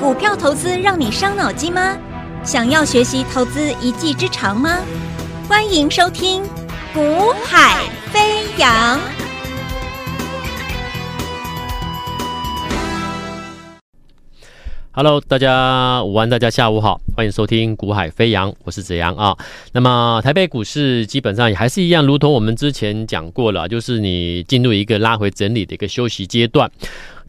股票投资让你伤脑筋吗？想要学习投资一技之长吗？欢迎收听《股海飞扬》。Hello，大家午安，大家下午好，欢迎收听《股海飞扬》，我是子阳啊。那么台北股市基本上也还是一样，如同我们之前讲过了，就是你进入一个拉回整理的一个休息阶段。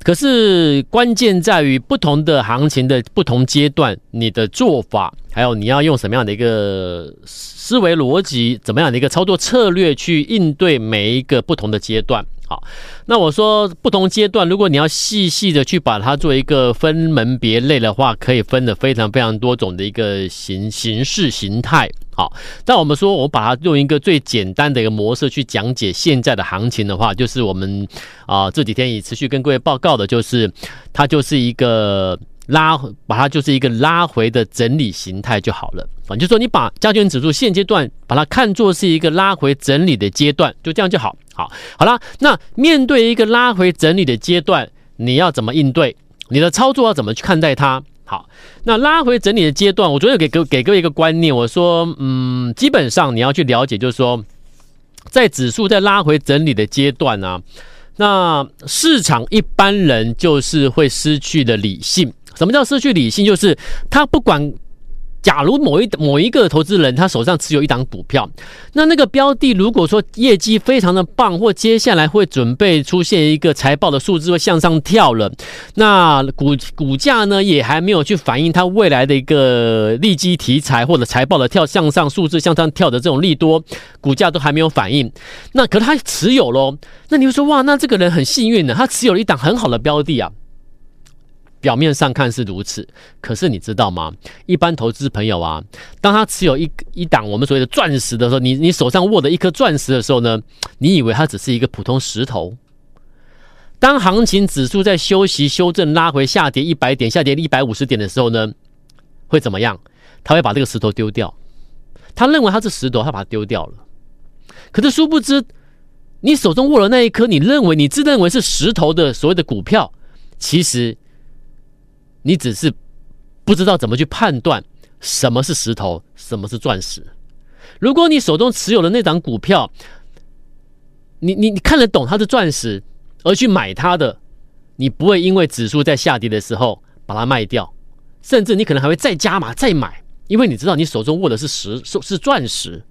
可是关键在于不同的行情的不同阶段，你的做法，还有你要用什么样的一个思维逻辑，怎么样的一个操作策略去应对每一个不同的阶段。好，那我说不同阶段，如果你要细细的去把它做一个分门别类的话，可以分的非常非常多种的一个形形式形态。好，但我们说我把它用一个最简单的一个模式去讲解现在的行情的话，就是我们啊、这几天也持续跟各位报告的，就是它就是一个。拉，把它就是一个拉回的整理形态就好了啊，就是说你把加权指数现阶段把它看作是一个拉回整理的阶段，就这样就好。好，好了，那面对一个拉回整理的阶段，你要怎么应对？你的操作要怎么去看待它？好，那拉回整理的阶段，我昨天给各给各位一个观念，我说，嗯，基本上你要去了解，就是说，在指数在拉回整理的阶段呢、啊，那市场一般人就是会失去的理性。什么叫失去理性？就是他不管，假如某一某一个投资人他手上持有一档股票，那那个标的如果说业绩非常的棒，或接下来会准备出现一个财报的数字会向上跳了，那股股价呢也还没有去反映它未来的一个利基题材或者财报的跳向上数字向上跳的这种利多，股价都还没有反应，那可是他持有喽，那你会说哇，那这个人很幸运呢，他持有了一档很好的标的啊。表面上看是如此，可是你知道吗？一般投资朋友啊，当他持有一一档我们所谓的钻石的时候，你你手上握的一颗钻石的时候呢，你以为它只是一个普通石头。当行情指数在休息、修正、拉回、下跌一百点、下跌一百五十点的时候呢，会怎么样？他会把这个石头丢掉。他认为它是石头，他把它丢掉了。可是殊不知，你手中握的那一颗，你认为你自认为是石头的所谓的股票，其实。你只是不知道怎么去判断什么是石头，什么是钻石。如果你手中持有的那档股票，你你你看得懂它是钻石而去买它的，你不会因为指数在下跌的时候把它卖掉，甚至你可能还会再加码再买，因为你知道你手中握的是石是是钻石。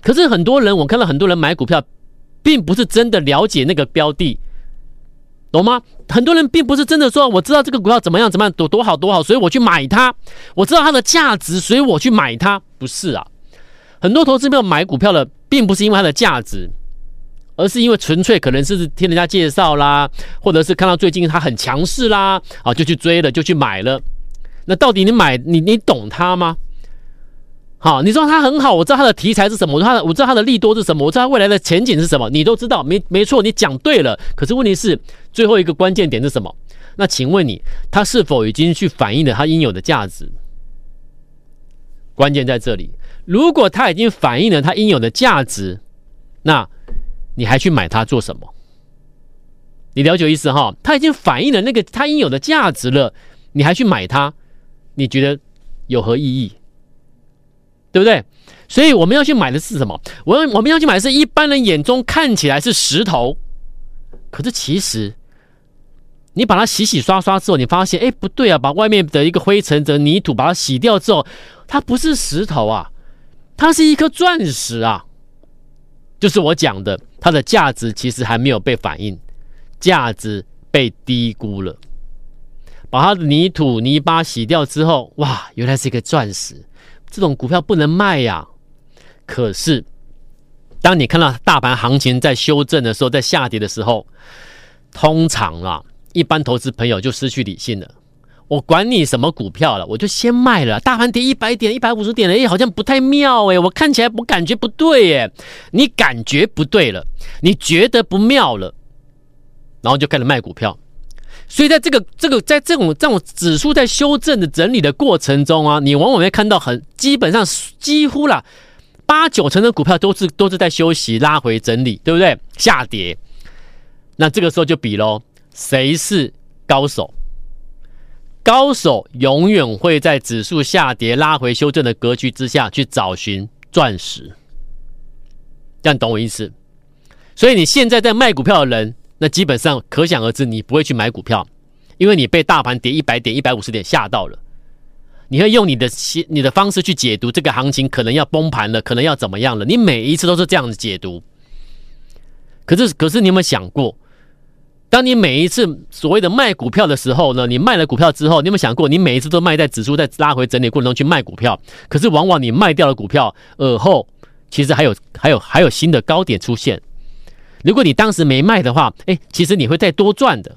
可是很多人，我看到很多人买股票，并不是真的了解那个标的。懂吗？很多人并不是真的说，我知道这个股票怎么样怎么样多多好多好，所以我去买它。我知道它的价值，所以我去买它。不是啊，很多投资没有买股票的，并不是因为它的价值，而是因为纯粹可能是听人家介绍啦，或者是看到最近它很强势啦，啊，就去追了，就去买了。那到底你买你你懂它吗？好，你说它很好，我知道它的题材是什么，它的我知道它的利多是什么，我知道它未来的前景是什么，你都知道，没没错，你讲对了。可是问题是，最后一个关键点是什么？那请问你，它是否已经去反映了它应有的价值？关键在这里。如果它已经反映了它应有的价值，那你还去买它做什么？你了解意思哈？它已经反映了那个它应有的价值了，你还去买它？你觉得有何意义？对不对？所以我们要去买的是什么？我我们要去买的是一般人眼中看起来是石头，可是其实你把它洗洗刷刷之后，你发现，哎，不对啊！把外面的一个灰尘的泥土把它洗掉之后，它不是石头啊，它是一颗钻石啊！就是我讲的，它的价值其实还没有被反映，价值被低估了。把它的泥土泥巴洗掉之后，哇，原来是一个钻石。这种股票不能卖呀！可是，当你看到大盘行情在修正的时候，在下跌的时候，通常啊，一般投资朋友就失去理性了。我管你什么股票了，我就先卖了。大盘跌一百点、一百五十点了，哎，好像不太妙哎，我看起来我感觉不对哎，你感觉不对了，你觉得不妙了，然后就开始卖股票。所以，在这个这个在这种这种指数在修正的整理的过程中啊，你往往会看到很基本上几乎啦八九成的股票都是都是在休息拉回整理，对不对？下跌，那这个时候就比喽，谁是高手？高手永远会在指数下跌、拉回修正的格局之下去找寻钻石，这样懂我意思？所以你现在在卖股票的人，那基本上可想而知，你不会去买股票，因为你被大盘跌一百点、一百五十点吓到了。你会用你的你的方式去解读这个行情，可能要崩盘了，可能要怎么样了？你每一次都是这样子解读。可是，可是你有没有想过？当你每一次所谓的卖股票的时候呢，你卖了股票之后，你有没有想过，你每一次都卖在指数在拉回整理过程中去卖股票？可是往往你卖掉了股票，而后其实还有还有还有新的高点出现。如果你当时没卖的话，哎，其实你会再多赚的。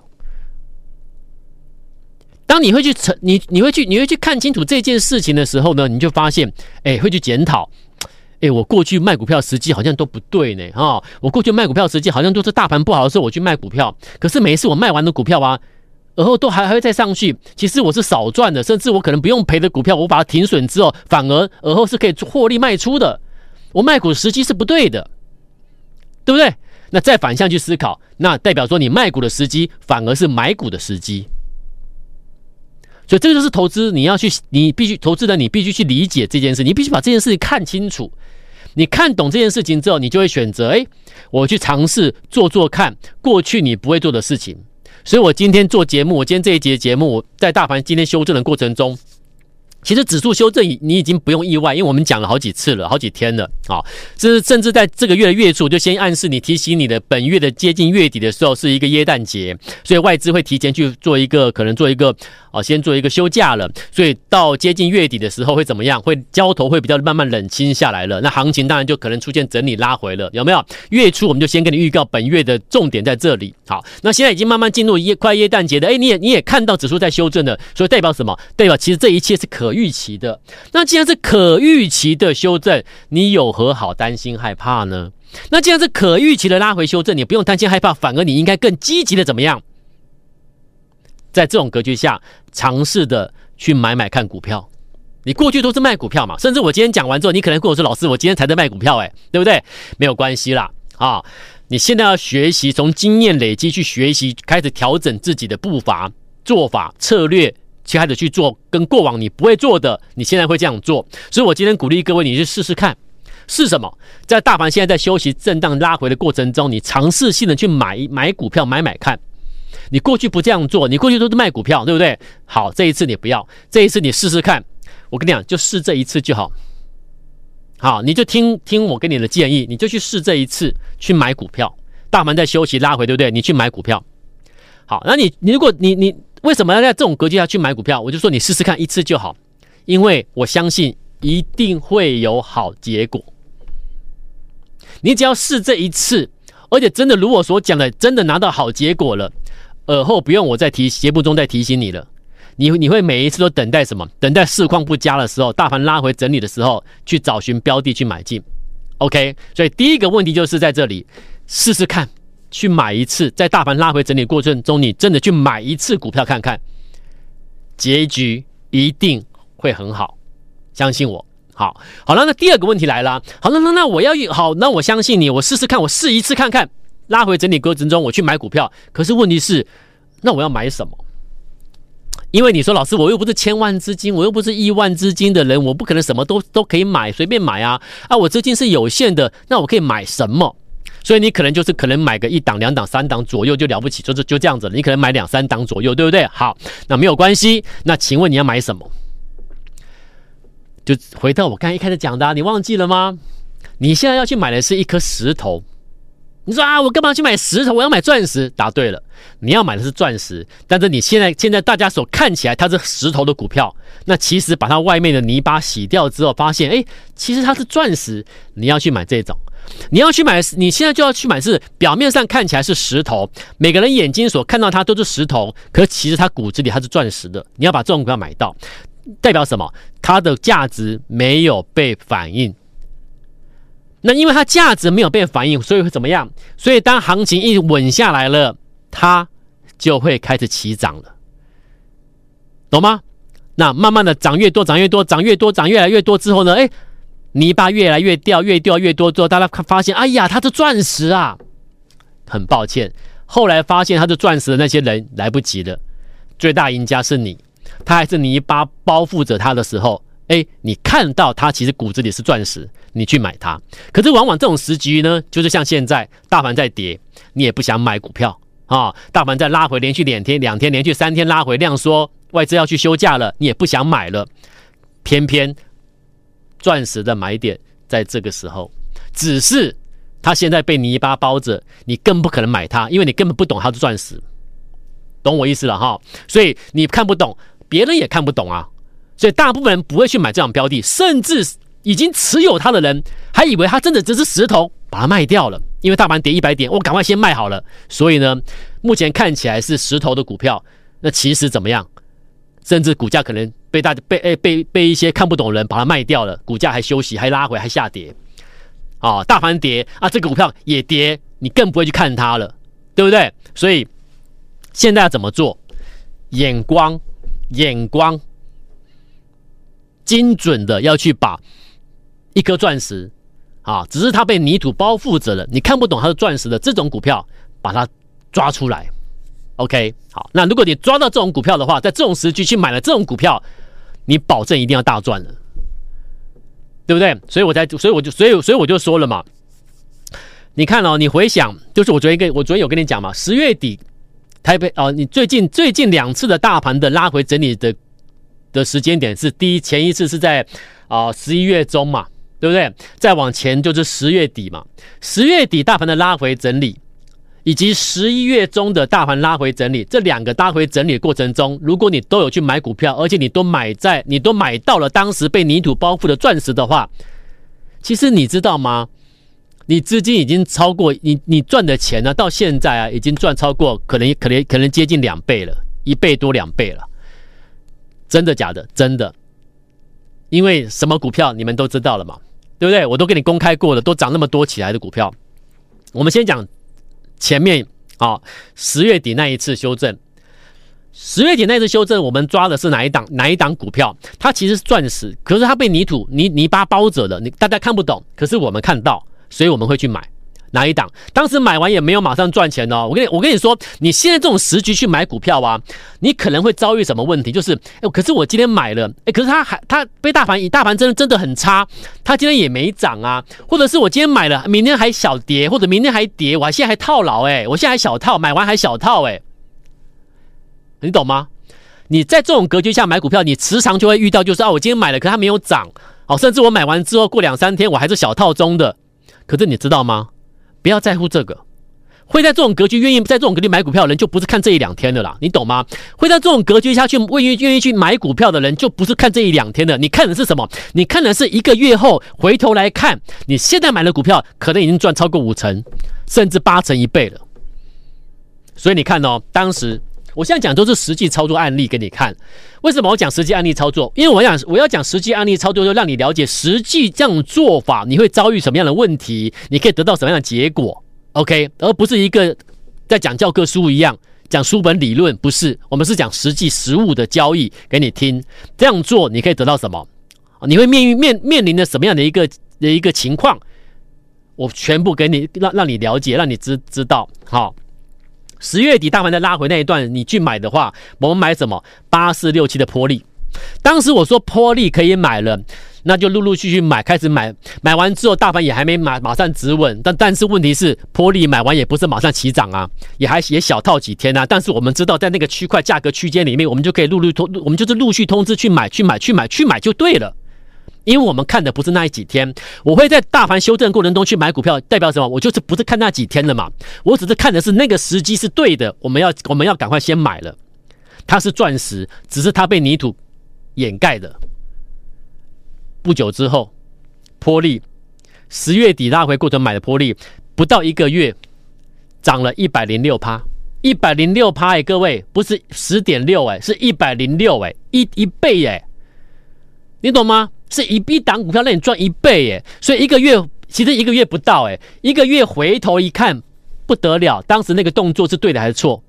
当你会去成你你会去你会去看清楚这件事情的时候呢，你就发现，哎，会去检讨。哎，我过去卖股票时机好像都不对呢，哈、我过去卖股票时机好像都是大盘不好的时候我去卖股票，可是每一次我卖完的股票啊，而后都还还会再上去，其实我是少赚的，甚至我可能不用赔的股票，我把它停损之后，反而而后是可以获利卖出的。我卖股时机是不对的，对不对？那再反向去思考，那代表说你卖股的时机反而是买股的时机。所以这就是投资，你要去，你必须投资的，你必须去理解这件事，你必须把这件事情看清楚。你看懂这件事情之后，你就会选择，哎，我去尝试做做看过去你不会做的事情。所以我今天做节目，我今天这一节节目，在大盘今天修正的过程中。其实指数修正，你已经不用意外，因为我们讲了好几次了，好几天了啊。这是甚至在这个月的月初，就先暗示你，提醒你的本月的接近月底的时候是一个耶诞节，所以外资会提前去做一个，可能做一个啊，先做一个休假了。所以到接近月底的时候会怎么样？会交投会比较慢慢冷清下来了。那行情当然就可能出现整理拉回了，有没有？月初我们就先跟你预告，本月的重点在这里。好，那现在已经慢慢进入耶快耶诞节的，哎，你也你也看到指数在修正了，所以代表什么？代表其实这一切是可。预期的，那既然是可预期的修正，你有何好担心害怕呢？那既然是可预期的拉回修正，你不用担心害怕，反而你应该更积极的怎么样？在这种格局下，尝试的去买买看股票。你过去都是卖股票嘛，甚至我今天讲完之后，你可能跟我说：“老师，我今天才在卖股票。”哎，对不对？没有关系啦，啊，你现在要学习，从经验累积去学习，开始调整自己的步伐、做法、策略。去开始去做跟过往你不会做的，你现在会这样做。所以我今天鼓励各位，你去试试看，是什么？在大盘现在在休息、震荡、拉回的过程中，你尝试性的去买买股票，买买看。你过去不这样做，你过去都是卖股票，对不对？好，这一次你不要，这一次你试试看。我跟你讲，就试这一次就好。好，你就听听我给你的建议，你就去试这一次去买股票。大盘在休息拉回，对不对？你去买股票。好，那你你如果你你。为什么要在这种格局下去买股票？我就说你试试看一次就好，因为我相信一定会有好结果。你只要试这一次，而且真的如我所讲的，真的拿到好结果了，而后不用我再提节目中再提醒你了。你你会每一次都等待什么？等待市况不佳的时候，大盘拉回整理的时候，去找寻标的去买进。OK，所以第一个问题就是在这里，试试看。去买一次，在大盘拉回整理过程中，你真的去买一次股票看看，结局一定会很好，相信我。好，好了，那第二个问题来了。好了，那那我要好，那我相信你，我试试看，我试一次看看，拉回整理过程中我去买股票。可是问题是，那我要买什么？因为你说老师，我又不是千万资金，我又不是亿万资金的人，我不可能什么都都可以买，随便买啊啊！我资金是有限的，那我可以买什么？所以你可能就是可能买个一档、两档、三档左右就了不起，就是就这样子了。你可能买两三档左右，对不对？好，那没有关系。那请问你要买什么？就回到我刚才一开始讲的，你忘记了吗？你现在要去买的是一颗石头。你说啊，我干嘛去买石头？我要买钻石。答对了，你要买的是钻石。但是你现在现在大家所看起来它是石头的股票，那其实把它外面的泥巴洗掉之后，发现哎，其实它是钻石。你要去买这种。你要去买，你现在就要去买，是表面上看起来是石头，每个人眼睛所看到它都是石头，可其实它骨子里它是钻石的。你要把这种股票买到，代表什么？它的价值没有被反映。那因为它价值没有被反映，所以会怎么样？所以当行情一稳下来了，它就会开始起涨了，懂吗？那慢慢的涨越多，涨越多，涨越多，涨越来越多之后呢？诶泥巴越来越掉，越掉越多之后，大家发现，哎呀，它是钻石啊！很抱歉，后来发现它是钻石的那些人来不及了，最大赢家是你。它还是泥巴包覆着它的时候，哎，你看到它其实骨子里是钻石，你去买它。可是往往这种时局呢，就是像现在大盘在跌，你也不想买股票啊。大盘在拉回，连续两天、两天连续三天拉回，量缩，外资要去休假了，你也不想买了。偏偏钻石的买点在这个时候，只是它现在被泥巴包着，你更不可能买它，因为你根本不懂它是钻石。懂我意思了哈，所以你看不懂，别人也看不懂啊，所以大部分人不会去买这种标的，甚至已经持有它的人还以为它真的只是石头，把它卖掉了，因为大盘跌一百点，我赶快先卖好了。所以呢，目前看起来是石头的股票，那其实怎么样？甚至股价可能被大家被诶被被一些看不懂的人把它卖掉了，股价还休息，还拉回，还下跌啊，大盘跌啊，这个股票也跌，你更不会去看它了，对不对？所以。现在要怎么做？眼光，眼光精准的要去把一颗钻石啊，只是它被泥土包覆着了，你看不懂它是钻石的这种股票，把它抓出来。OK，好，那如果你抓到这种股票的话，在这种时机去买了这种股票，你保证一定要大赚了，对不对？所以我才，所以我就，所以，所以我就说了嘛。你看哦，你回想，就是我昨天跟我昨天有跟你讲嘛，十月底。台北哦，你最近最近两次的大盘的拉回整理的的时间点是第一，前一次是在啊十一月中嘛，对不对？再往前就是十月底嘛，十月底大盘的拉回整理，以及十一月中的大盘拉回整理，这两个拉回整理的过程中，如果你都有去买股票，而且你都买在你都买到了当时被泥土包覆的钻石的话，其实你知道吗？你资金已经超过你你赚的钱呢，到现在啊，已经赚超过可能可能可能接近两倍了，一倍多两倍了，真的假的？真的，因为什么股票你们都知道了嘛，对不对？我都给你公开过了，都涨那么多起来的股票。我们先讲前面啊，十月底那一次修正，十月底那次修正，我们抓的是哪一档哪一档股票？它其实是钻石，可是它被泥土泥泥巴包着的，你大家看不懂，可是我们看到。所以我们会去买哪一档？当时买完也没有马上赚钱哦。我跟你我跟你说，你现在这种时局去买股票啊，你可能会遭遇什么问题？就是，哎，可是我今天买了，哎，可是它还它被大盘以大盘真的真的很差，它今天也没涨啊。或者是我今天买了，明天还小跌，或者明天还跌，我现在还套牢，哎，我现在还小套，买完还小套，哎，你懂吗？你在这种格局下买股票，你时常就会遇到，就是啊，我今天买了，可它没有涨，哦，甚至我买完之后过两三天，我还是小套中的。可是你知道吗？不要在乎这个，会在这种格局愿意在这种格局买股票的人，就不是看这一两天的啦，你懂吗？会在这种格局下去愿意愿意去买股票的人，就不是看这一两天的。你看的是什么？你看的是一个月后回头来看，你现在买的股票可能已经赚超过五成，甚至八成一倍了。所以你看哦，当时。我现在讲都是实际操作案例给你看，为什么我讲实际案例操作？因为我想我要讲实际案例操作，就让你了解实际这样做法你会遭遇什么样的问题，你可以得到什么样的结果，OK？而不是一个在讲教科书一样讲书本理论，不是，我们是讲实际实物的交易给你听。这样做你可以得到什么？你会面面面临的什么样的一个的一个情况？我全部给你让让你了解，让你知知道，好。十月底大盘在拉回那一段，你去买的话，我们买什么？八四六七的波利。当时我说波利可以买了，那就陆陆续续买，开始买。买完之后，大盘也还没马马上止稳，但但是问题是，波利买完也不是马上起涨啊，也还也小套几天啊。但是我们知道，在那个区块价格区间里面，我们就可以陆陆通，我们就是陆续通知去买，去买，去买，去买就对了。因为我们看的不是那几天，我会在大盘修正过程中去买股票，代表什么？我就是不是看那几天了嘛？我只是看的是那个时机是对的，我们要我们要赶快先买了。它是钻石，只是它被泥土掩盖的。不久之后，玻利十月底拉回过程买的玻利，不到一个月涨了一百零六趴，一百零六趴哎，各位不是十点六哎，是一百零六哎，一一倍哎，你懂吗？是一一档股票让你赚一倍耶，所以一个月其实一个月不到哎，一个月回头一看不得了，当时那个动作是对的还是错？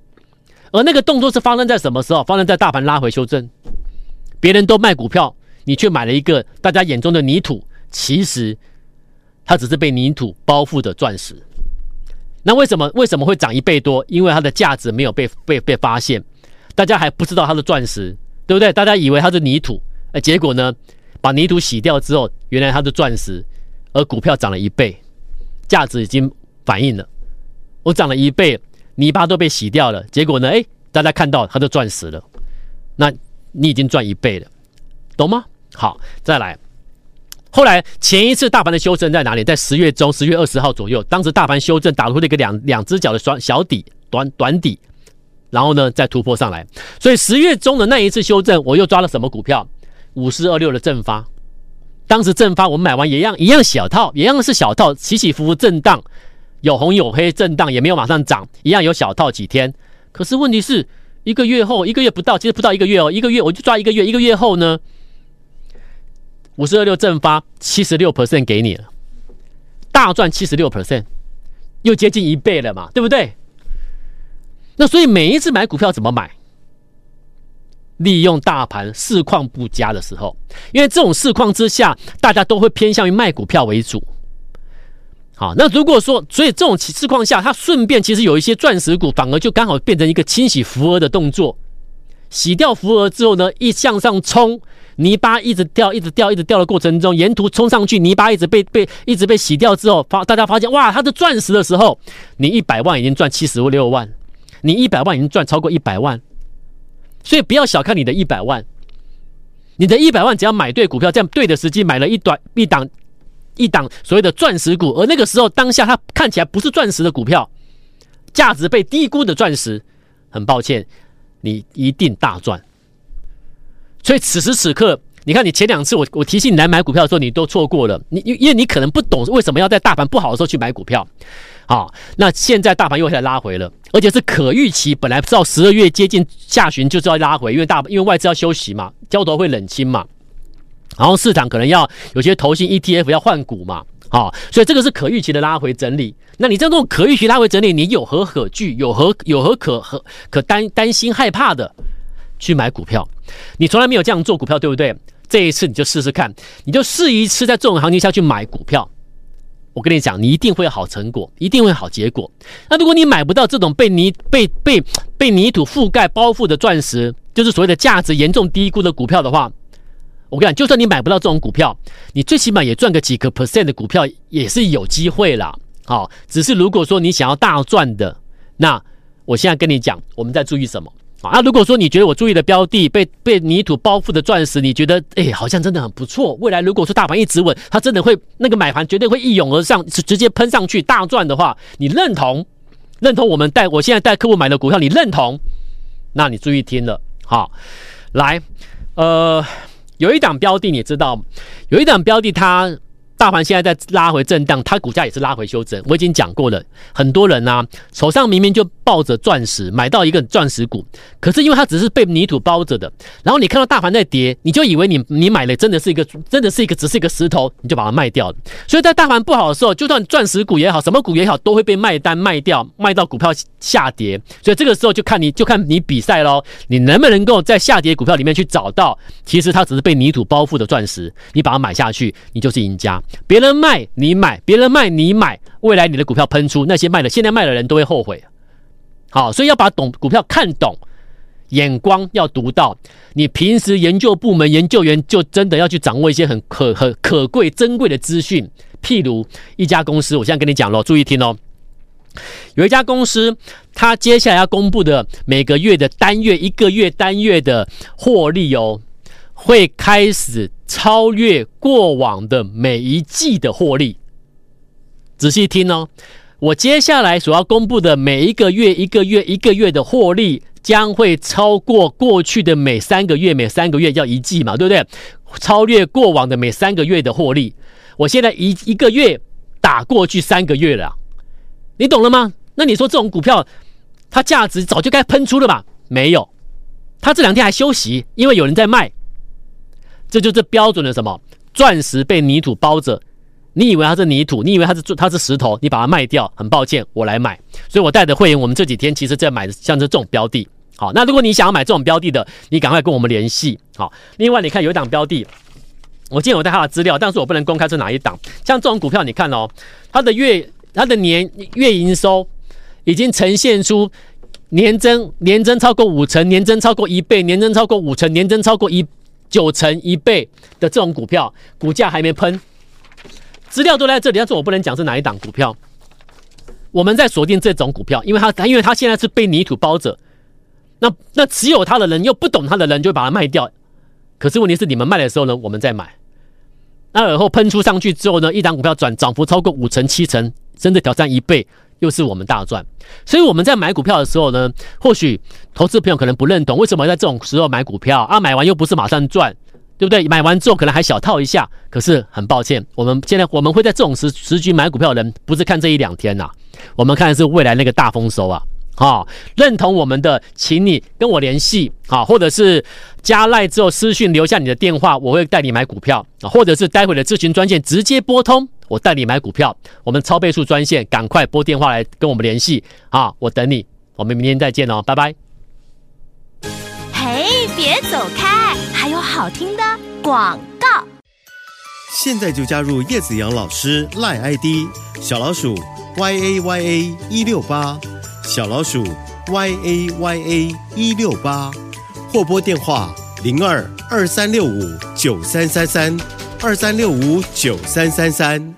而那个动作是发生在什么时候？发生在大盘拉回修正，别人都卖股票，你却买了一个大家眼中的泥土，其实它只是被泥土包覆的钻石。那为什么为什么会涨一倍多？因为它的价值没有被被被发现，大家还不知道它是钻石。对不对？大家以为它是泥土，哎，结果呢，把泥土洗掉之后，原来它是钻石，而股票涨了一倍，价值已经反映了。我涨了一倍，泥巴都被洗掉了，结果呢，哎，大家看到它就钻石了，那你已经赚一倍了，懂吗？好，再来。后来前一次大盘的修正在哪里？在十月中，十月二十号左右，当时大盘修正打出了一个两两只脚的双小底短短底，然后呢再突破上来。所以十月中的那一次修正，我又抓了什么股票？五四二六的正发。当时正发我们买完也一样一样小套，一样是小套，起起伏伏震荡，有红有黑震荡，也没有马上涨，一样有小套几天。可是问题是一个月后，一个月不到，其实不到一个月哦，一个月我就抓一个月，一个月后呢？五四二六正发七十六 percent 给你了，大赚七十六 percent，又接近一倍了嘛，对不对？那所以每一次买股票怎么买？利用大盘市况不佳的时候，因为这种市况之下，大家都会偏向于卖股票为主。好，那如果说，所以这种市况下，它顺便其实有一些钻石股，反而就刚好变成一个清洗浮额的动作，洗掉浮额之后呢，一向上冲。泥巴一直掉，一直掉，一直掉的过程中，沿途冲上去，泥巴一直被被一直被洗掉之后，发大家发现哇，它是钻石的时候，你一百万已经赚七十六万，你一百万已经赚超过一百万，所以不要小看你的一百万，你的一百万只要买对股票，这样对的时机买了一短一档一档所谓的钻石股，而那个时候当下它看起来不是钻石的股票，价值被低估的钻石，很抱歉，你一定大赚。所以此时此刻，你看你前两次我我提醒你来买股票的时候，你都错过了。你因因为你可能不懂为什么要在大盘不好的时候去买股票。好，那现在大盘又开始拉回了，而且是可预期。本来到十二月接近下旬就是要拉回，因为大因为外资要休息嘛，交投会冷清嘛，然后市场可能要有些投信 ETF 要换股嘛。好，所以这个是可预期的拉回整理。那你这种可预期拉回整理，你有何可惧？有何有何可可可担担心害怕的？去买股票，你从来没有这样做股票，对不对？这一次你就试试看，你就试一次在这种行情下去买股票。我跟你讲，你一定会有好成果，一定会好结果。那如果你买不到这种被泥被被被泥土覆盖包覆的钻石，就是所谓的价值严重低估的股票的话，我跟你讲，就算你买不到这种股票，你最起码也赚个几个 percent 的股票也是有机会啦。好，只是如果说你想要大赚的，那我现在跟你讲，我们在注意什么？啊，如果说你觉得我注意的标的被被泥土包覆的钻石，你觉得哎，好像真的很不错。未来如果说大盘一直稳，它真的会那个买盘绝对会一涌而上，直直接喷上去大赚的话，你认同？认同我们带我现在带客户买的股票，你认同？那你注意听了，好，来，呃，有一档标的你知道，有一档标的它。大盘现在在拉回震荡，它股价也是拉回修正。我已经讲过了，很多人啊手上明明就抱着钻石，买到一个钻石股，可是因为它只是被泥土包着的，然后你看到大盘在跌，你就以为你你买了真的是一个真的是一个只是一个石头，你就把它卖掉了。所以在大盘不好的时候，就算钻石股也好，什么股也好，都会被卖单卖掉，卖到股票下跌。所以这个时候就看你就看你比赛喽，你能不能够在下跌股票里面去找到，其实它只是被泥土包覆的钻石，你把它买下去，你就是赢家。别人卖你买，别人卖你买，未来你的股票喷出，那些卖的现在卖的人都会后悔。好，所以要把懂股票看懂，眼光要独到。你平时研究部门研究员就真的要去掌握一些很可很可贵珍贵的资讯。譬如一家公司，我现在跟你讲喽，注意听哦。有一家公司，它接下来要公布的每个月的单月、一个月单月的获利哦。会开始超越过往的每一季的获利。仔细听哦，我接下来所要公布的每一个月、一个月、一个月的获利，将会超过过去的每三个月、每三个月叫一季嘛，对不对？超越过往的每三个月的获利。我现在一一个月打过去三个月了，你懂了吗？那你说这种股票，它价值早就该喷出了吧？没有，它这两天还休息，因为有人在卖。这就是标准的什么？钻石被泥土包着，你以为它是泥土，你以为它是它是石头，你把它卖掉，很抱歉，我来买。所以我带的会员，我们这几天其实在买的像是这种标的。好，那如果你想要买这种标的的，你赶快跟我们联系。好，另外你看有一档标的，我今天有带它的资料，但是我不能公开是哪一档。像这种股票，你看哦，它的月、它的年月营收已经呈现出年增年增超过五成，年增超过一倍，年增超过五成，年增超过一九成一倍的这种股票，股价还没喷，资料都在这里，但是我不能讲是哪一档股票。我们在锁定这种股票，因为它因为它现在是被泥土包着，那那持有它的人又不懂它的人就会把它卖掉。可是问题是你们卖的时候呢，我们再买。那而后喷出上去之后呢，一档股票转涨幅超过五成七成，甚至挑战一倍，又是我们大赚。所以我们在买股票的时候呢，或许投资朋友可能不认同，为什么在这种时候买股票啊？买完又不是马上赚，对不对？买完之后可能还小套一下。可是很抱歉，我们现在我们会在这种时时局买股票的人，不是看这一两天呐、我们看的是未来那个大丰收啊。好、认同我们的，请你跟我联系，好，或者是加赖之后私讯留下你的电话，我会带你买股票啊，或者是待会的咨询专线直接拨通，我带你买股票。我们超倍数专线，赶快拨电话来跟我们联系啊，我等你，我们明天再见哦，拜拜。嘿，别走开，好听的广告。现在就加入叶子阳老师赖 ID 小老鼠 y a y a 一六八。小老鼠 y a y a 一六八，或拨电话零二二三六五九三三三二三六五九三三三。